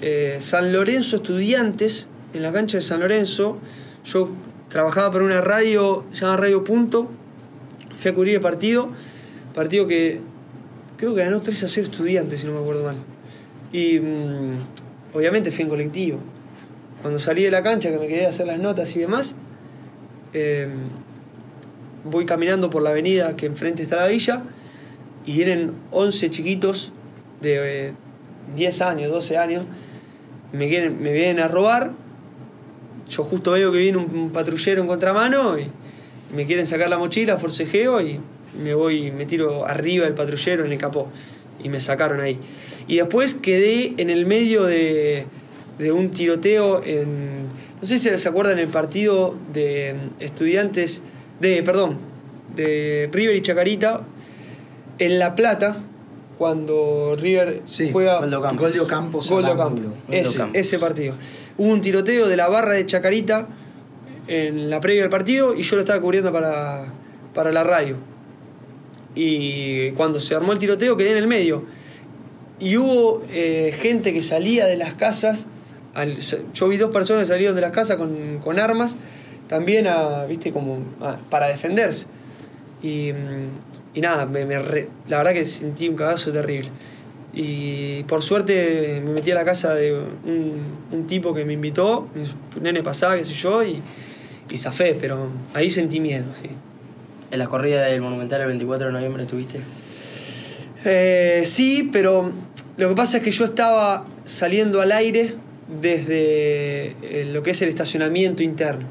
eh, San Lorenzo Estudiantes, en la cancha de San Lorenzo. Yo trabajaba para una radio llamada Radio Punto. Fui a cubrir el partido. Partido que creo que ganó 3 a 0 Estudiantes, si no me acuerdo mal. Y mm, obviamente fui en colectivo. Cuando salí de la cancha, que me quedé a hacer las notas y demás, eh, voy caminando por la avenida que enfrente está la villa y vienen 11 chiquitos de eh, 10 años, 12 años, me, quieren, vienen a robar. Yo justo veo que viene un, un patrullero en contramano y me quieren sacar la mochila, forcejeo y me voy, me tiro arriba del patrullero en el capó y me sacaron ahí. Y después quedé en el medio de, de un tiroteo en. No sé si se acuerdan el partido de estudiantes. de, perdón, de River y Chacarita en La Plata, cuando River Sí, juega. Gol de Ocampo. Gol de Ocampos Gol de al Ocampo. ángulo. de Ese, ese partido. Hubo un tiroteo de la barra de Chacarita en la previa del partido y yo lo estaba cubriendo para, para la radio. Y cuando se armó el tiroteo quedé en el medio. Y hubo eh, gente que salía de las casas. yo vi dos personas que salieron de las casas con, con armas, también a, ¿viste? Como para defenderse. Y, mm, y nada, me, re- la verdad que sentí un cagazo terrible. Y por suerte me metí a la casa de un, un tipo que me invitó, dijo, nene pasaba, qué sé yo, y, y zafé, pero ahí sentí miedo, sí. En la corrida del Monumental el 24 de noviembre estuviste. Eh, sí, pero lo que pasa es que yo estaba saliendo al aire desde eh, lo que es el estacionamiento interno.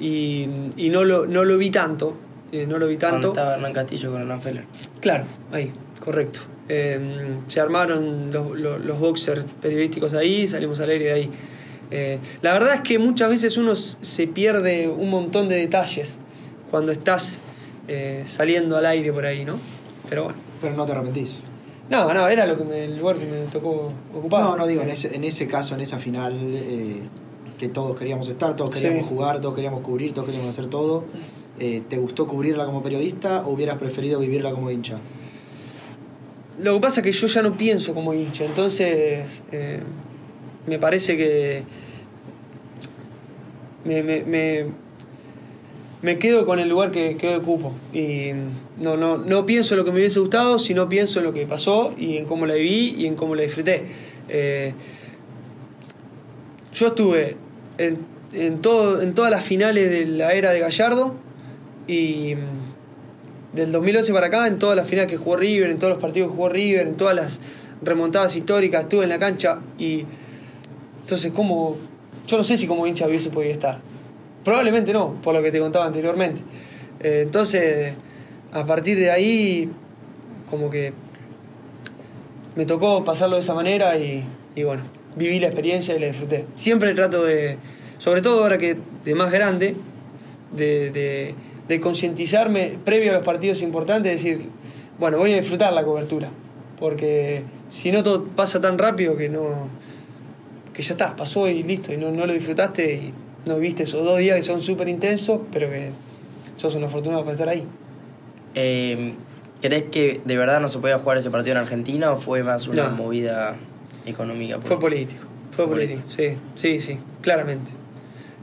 Y, y no, lo, no lo vi tanto. eh, no lo vi tanto. estaba Hernán Castillo con Hernán Feller. Claro, ahí, correcto. Eh, se armaron los, los- los boxers periodísticos ahí, salimos al aire de ahí. Eh, la verdad es que muchas veces uno se pierde un montón de detalles cuando estás eh, saliendo al aire por ahí, ¿no? Pero bueno. Pero no te arrepentís. No, no, era lo que me, el lugar que me tocó ocupar. No, no digo, en ese, en ese caso, en esa final, eh, que todos queríamos estar, todos queríamos Sí. jugar, todos queríamos cubrir, todos queríamos hacer todo. eh, ¿Te gustó cubrirla como periodista o hubieras preferido vivirla como hincha? Lo que pasa es que yo ya no pienso como hincha, entonces eh, me parece que me, me, me, me quedo con el lugar que, que ocupo. Y no, no, no pienso en lo que me hubiese gustado, sino pienso en lo que pasó y en cómo la viví y en cómo la disfruté. Eh, yo estuve en, en, todo, en todas las finales de la era de Gallardo y del 2011 para acá, en todas las finales que jugó River, en todos los partidos que jugó River, en todas las remontadas históricas, estuve en la cancha y entonces, ¿cómo? Yo no sé si como hincha hubiese podido estar. Probablemente no, por lo que te contaba anteriormente. Eh, entonces, a partir de ahí, como que me tocó pasarlo de esa manera y, y bueno, viví la experiencia y la disfruté. Siempre trato de, sobre todo ahora que de más grande, de, de, concientizarme previo a los partidos importantes, decir, bueno, voy a disfrutar la cobertura, porque si no todo pasa tan rápido que no que ya está, pasó y listo, y no, no lo disfrutaste y no viste esos dos días que son súper intensos, pero que sos un afortunado por estar ahí. Eh, ¿Crees que de verdad no se podía jugar ese partido en Argentina o fue más una No. movida económica? Fue político, fue político, sí, sí, sí, claramente,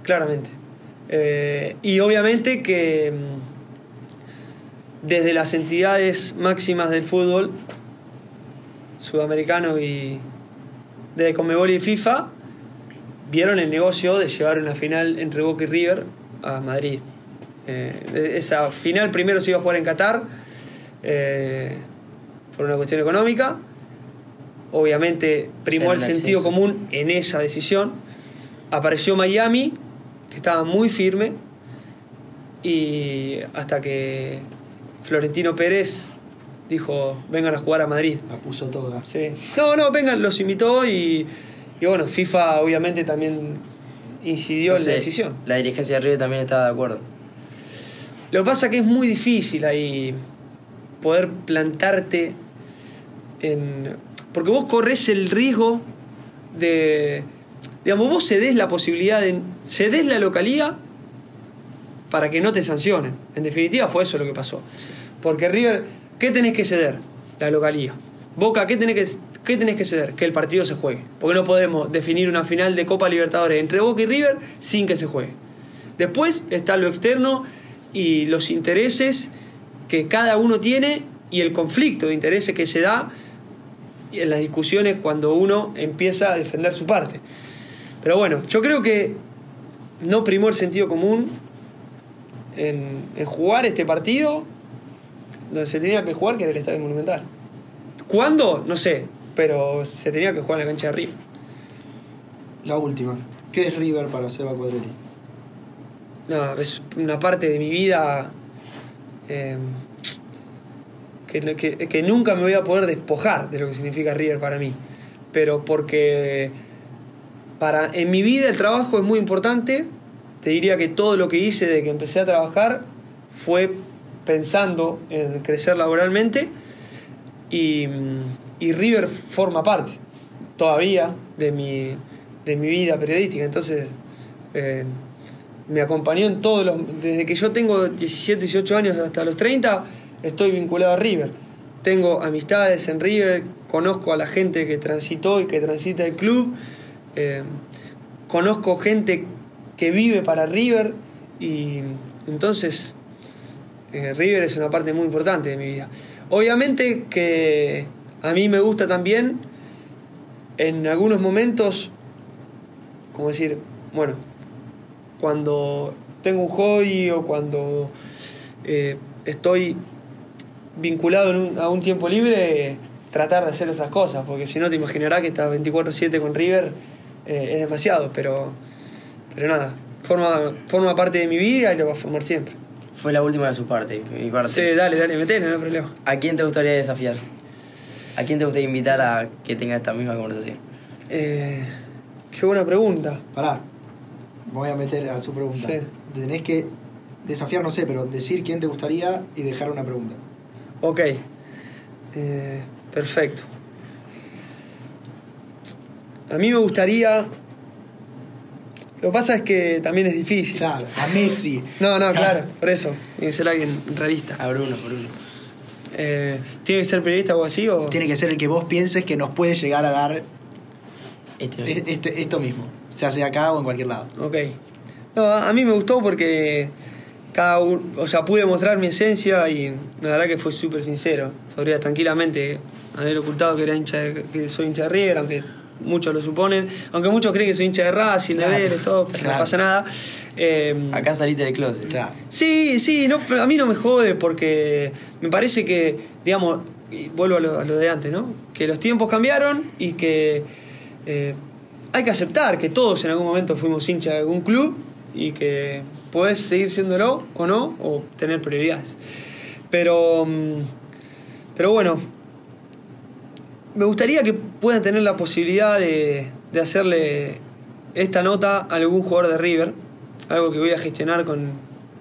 claramente. Eh, y obviamente que mm, desde las entidades máximas del fútbol, sudamericano y de Conmebol y FIFA, vieron el negocio de llevar una final entre Boca y River a Madrid. Eh, esa final primero se iba a jugar en Qatar eh, por una cuestión económica. Obviamente primó el sentido común en esa decisión. Apareció Miami, que estaba muy firme, y hasta que Florentino Pérez dijo, vengan a jugar a Madrid. La puso toda. Sí. No, no, vengan, los invitó y, y bueno, FIFA obviamente también incidió en la decisión. La dirigencia de River también estaba de acuerdo. Lo que pasa es que es muy difícil ahí poder plantarte en... Porque vos corres el riesgo de... Digamos, vos cedés la posibilidad de... Cedés la localía para que no te sancionen. En definitiva fue eso lo que pasó. Porque River, ¿qué tenés que ceder? La localía. Boca, ¿qué tenés que, qué tenés que ceder? Que el partido se juegue. Porque no podemos definir una final de Copa Libertadores entre Boca y River sin que se juegue. Después está lo externo y los intereses que cada uno tiene y el conflicto de intereses que se da en las discusiones cuando uno empieza a defender su parte. Pero bueno, yo creo que no primó el sentido común en, jugar este partido donde se tenía que jugar, que era el Estadio Monumental. ¿Cuándo? No sé, pero se tenía que jugar en la cancha de River. La última. ¿Qué es River para Seba Cuadrelli? No, es una parte de mi vida eh, que, que- que nunca me voy a poder despojar de lo que significa River para mí. Pero porque para, en mi vida el trabajo es muy importante. Te diría que todo lo que hice desde que empecé a trabajar fue pensando en crecer laboralmente y, y River forma parte todavía de mi, de mi vida periodística. Entonces, eh, me acompañó en todos los. Desde que yo tengo 17, 18 años hasta los 30, estoy vinculado a River. Tengo amistades en River, conozco a la gente que transitó y que transita el club, eh, conozco gente que vive para River y entonces eh, River es una parte muy importante de mi vida. Obviamente que a mí me gusta también en algunos momentos, como decir, bueno, cuando tengo un hobby o cuando eh, estoy vinculado en un- a un tiempo libre, tratar de hacer otras cosas, porque si no te imaginarás que estás 24/7 con River eh, es demasiado, pero, pero nada, forma, forma parte de mi vida y lo va a formar siempre. Fue la última de su parte, mi parte. Sí, dale, dale, metele, no hay problema. ¿A quién te gustaría desafiar? ¿A quién te gustaría invitar a que tenga esta misma conversación? Eh, qué buena pregunta. Pará, me voy a meter a su pregunta. Sí. Tenés que desafiar, no sé, pero decir quién te gustaría y dejar una pregunta. Ok, Eh, perfecto. A mí me gustaría... Lo que pasa es que también es difícil. Claro, a Messi. No, no, <laughs> claro, por eso. Tiene que ser alguien realista. A Bruno, Bruno. Eh, ¿Tiene que ser periodista o así? O... Tiene que ser el que vos pienses que nos puede llegar a dar Este e- este- esto mismo. Ya sea acá o en cualquier lado. Ok. No, a mí me gustó porque cada o sea, pude mostrar mi esencia y la verdad que fue súper sincero. Podría tranquilamente haber ocultado que era hincha de- que soy hincha de River, aunque muchos lo suponen, aunque muchos creen que soy hincha de Racing, de Claro, Vélez, todo, pero claro. no pasa nada. Eh, Acá saliste del closet. Claro. Sí, sí, no, pero a mí no me jode porque me parece que, digamos, y vuelvo a lo, a lo de antes, ¿no? Que los tiempos cambiaron y que eh, hay que aceptar que todos en algún momento fuimos hinchas de algún club y que puedes seguir siéndolo o no, o tener prioridades. Pero, mm, pero bueno, me gustaría que puedan tener la posibilidad de, de hacerle esta nota a algún jugador de River, algo que voy a gestionar con,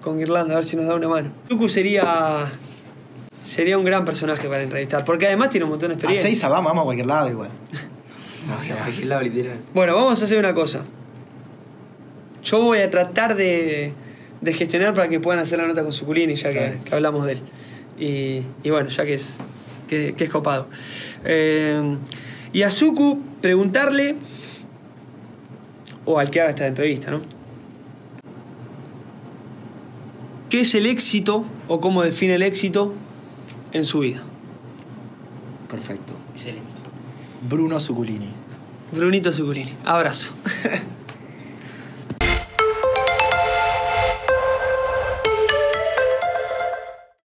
con Irlanda, a ver si nos da una mano. Tucu sería, sería un gran personaje para entrevistar, porque además tiene un montón de A experiencia. seis vamos, vamos a cualquier lado igual. <laughs> O sea, cualquier lado literal. Bueno, vamos a hacer una cosa. Yo voy a tratar de, de gestionar para que puedan hacer la nota con Suculini, ya que, que hablamos de él. Y, y bueno, ya que es, que, que es copado. Eh, y a Suku preguntarle, o al que haga esta entrevista, ¿no? ¿Qué es el éxito o cómo define el éxito en su vida? Perfecto. Excelente. Bruno Suculini. Brunito Suculini. Abrazo. <laughs>